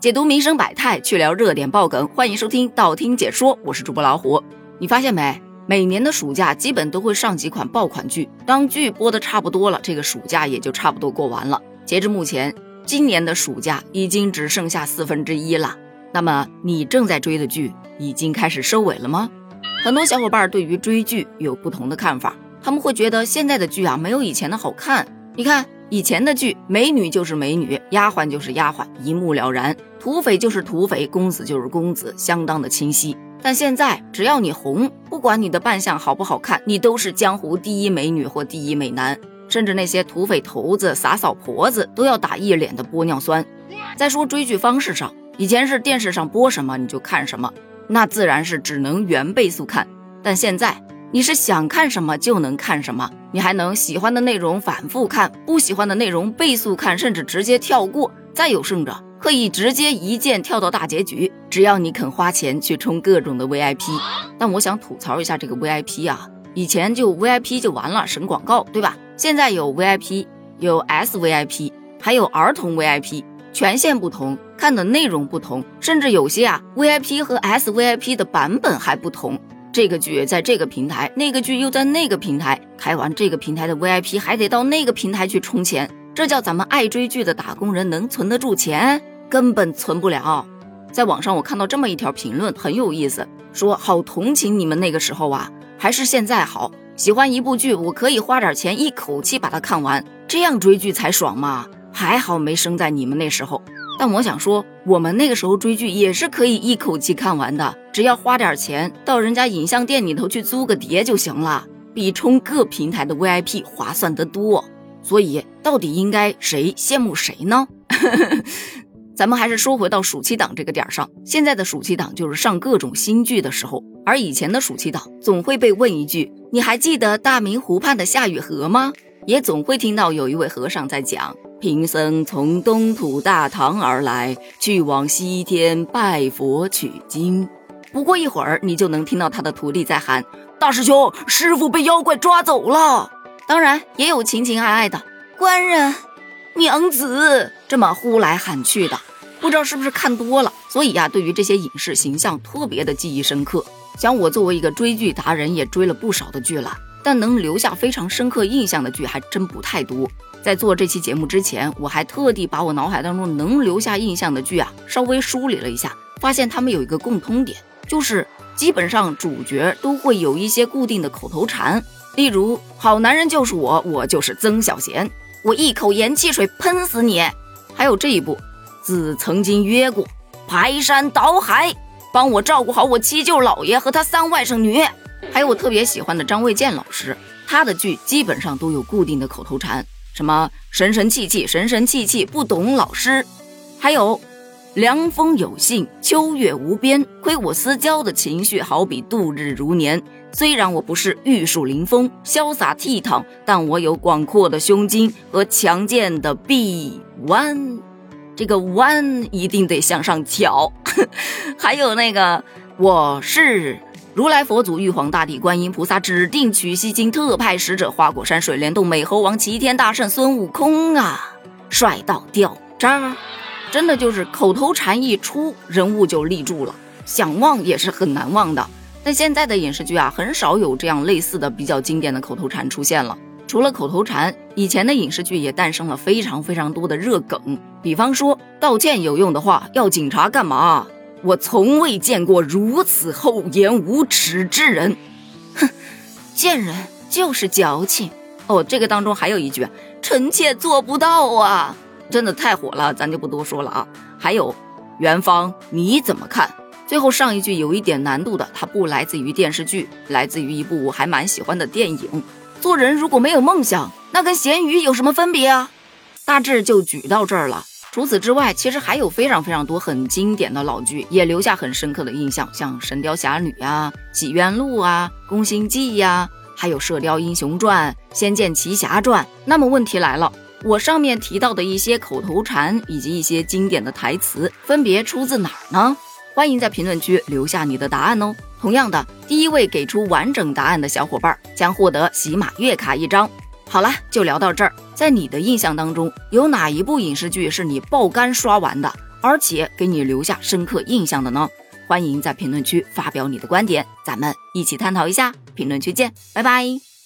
解读民生百态，去聊热点爆梗，欢迎收听道听解说，我是主播老虎。你发现没？每年的暑假基本都会上几款爆款剧，当剧播的差不多了，这个暑假也就差不多过完了。截至目前，今年的暑假已经只剩下四分之一了。那么你正在追的剧已经开始收尾了吗？很多小伙伴对于追剧有不同的看法，他们会觉得现在的剧啊没有以前的好看。你看。以前的剧，美女就是美女，丫鬟就是丫鬟，一目了然；土匪就是土匪，公子就是公子，相当的清晰。但现在，只要你红，不管你的扮相好不好看，你都是江湖第一美女或第一美男，甚至那些土匪头子、洒扫婆子都要打一脸的玻尿酸。再说追剧方式上，以前是电视上播什么你就看什么，那自然是只能原倍速看，但现在。你是想看什么就能看什么，你还能喜欢的内容反复看，不喜欢的内容倍速看，甚至直接跳过。再有甚者，可以直接一键跳到大结局。只要你肯花钱去充各种的 VIP。但我想吐槽一下这个 VIP 啊，以前就 VIP 就完了，省广告，对吧？现在有 VIP，有 SVIP，还有儿童 VIP，权限不同，看的内容不同，甚至有些啊 VIP 和 SVIP 的版本还不同。这个剧在这个平台，那个剧又在那个平台，开完这个平台的 VIP 还得到那个平台去充钱，这叫咱们爱追剧的打工人能存得住钱？根本存不了。在网上我看到这么一条评论，很有意思，说好同情你们那个时候啊，还是现在好。喜欢一部剧，我可以花点钱一口气把它看完，这样追剧才爽嘛。还好没生在你们那时候。但我想说，我们那个时候追剧也是可以一口气看完的，只要花点钱到人家影像店里头去租个碟就行了，比充各平台的 VIP 划算得多。所以，到底应该谁羡慕谁呢？咱们还是说回到暑期档这个点儿上，现在的暑期档就是上各种新剧的时候，而以前的暑期档总会被问一句：“你还记得大明湖畔的夏雨荷吗？”也总会听到有一位和尚在讲。贫僧从东土大唐而来，去往西天拜佛取经。不过一会儿，你就能听到他的徒弟在喊：“大师兄，师傅被妖怪抓走了。”当然，也有情情爱爱的官人、娘子，这么呼来喊去的。不知道是不是看多了，所以呀，对于这些影视形象特别的记忆深刻。像我作为一个追剧达人，也追了不少的剧了，但能留下非常深刻印象的剧还真不太多。在做这期节目之前，我还特地把我脑海当中能留下印象的剧啊，稍微梳理了一下，发现他们有一个共通点，就是基本上主角都会有一些固定的口头禅，例如“好男人就是我，我就是曾小贤，我一口盐汽水喷死你”，还有这一部，自曾经约过排山倒海，帮我照顾好我七舅姥爷和他三外甥女，还有我特别喜欢的张卫健老师，他的剧基本上都有固定的口头禅。什么神神气气，神神气气，不懂老师。还有凉风有信，秋月无边。亏我私交的情绪，好比度日如年。虽然我不是玉树临风、潇洒倜傥，但我有广阔的胸襟和强健的臂弯。这个弯一定得向上挑。还有那个，我是。如来佛祖、玉皇大帝、观音菩萨指定取西经特派使者，花果山水帘洞美猴王、齐天大圣孙悟空啊，帅到掉渣儿！真的就是口头禅一出，人物就立住了，想忘也是很难忘的。但现在的影视剧啊，很少有这样类似的比较经典的口头禅出现了。除了口头禅，以前的影视剧也诞生了非常非常多的热梗，比方说道歉有用的话，要警察干嘛？我从未见过如此厚颜无耻之人，哼，贱人就是矫情哦。这个当中还有一句，臣妾做不到啊，真的太火了，咱就不多说了啊。还有，元芳你怎么看？最后上一句有一点难度的，它不来自于电视剧，来自于一部我还蛮喜欢的电影。做人如果没有梦想，那跟咸鱼有什么分别啊？大致就举到这儿了。除此之外，其实还有非常非常多很经典的老剧，也留下很深刻的印象，像《神雕侠侣》啊，《洗冤录》啊，《宫心计》呀，还有《射雕英雄传》《仙剑奇侠传》。那么问题来了，我上面提到的一些口头禅以及一些经典的台词，分别出自哪儿呢？欢迎在评论区留下你的答案哦。同样的，第一位给出完整答案的小伙伴将获得喜马月卡一张。好了，就聊到这儿。在你的印象当中，有哪一部影视剧是你爆肝刷完的？而且给你留下深刻印象的呢？欢迎在评论区发表你的观点，咱们一起探讨一下。评论区见，拜拜。